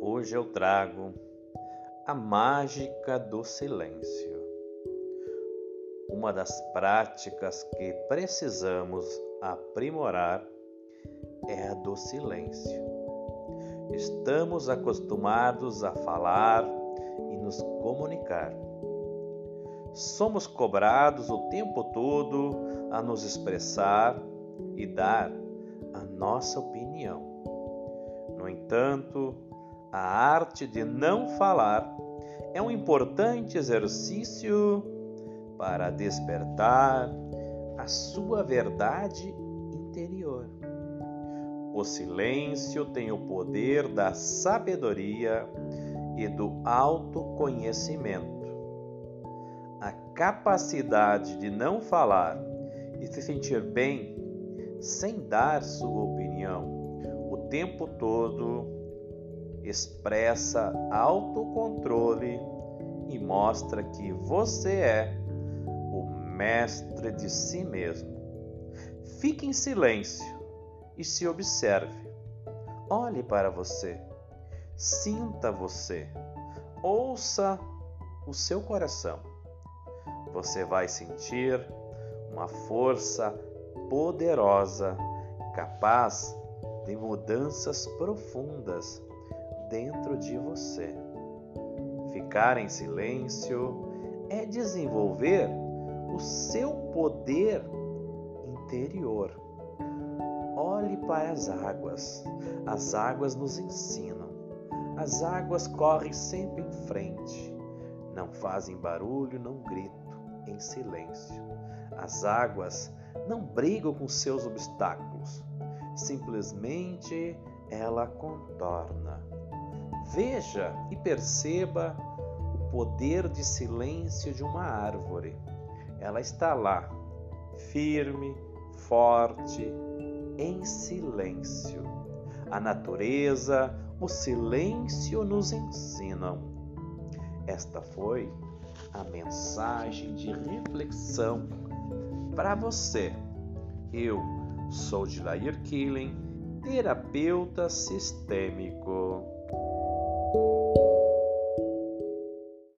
Hoje eu trago a mágica do silêncio. Uma das práticas que precisamos aprimorar é a do silêncio. Estamos acostumados a falar e nos comunicar. Somos cobrados o tempo todo a nos expressar e dar a nossa opinião. No entanto, a arte de não falar é um importante exercício para despertar a sua verdade interior. O silêncio tem o poder da sabedoria e do autoconhecimento. A capacidade de não falar e se sentir bem sem dar sua opinião tempo todo expressa autocontrole e mostra que você é o mestre de si mesmo. Fique em silêncio e se observe. Olhe para você. Sinta você. Ouça o seu coração. Você vai sentir uma força poderosa capaz de mudanças profundas dentro de você. Ficar em silêncio é desenvolver o seu poder interior. Olhe para as águas. As águas nos ensinam. As águas correm sempre em frente. Não fazem barulho, não gritam, em silêncio. As águas não brigam com seus obstáculos. Simplesmente ela contorna. Veja e perceba o poder de silêncio de uma árvore. Ela está lá, firme, forte, em silêncio. A natureza, o silêncio nos ensinam. Esta foi a mensagem de reflexão para você. Eu sou Dilair Killing, terapeuta sistêmico.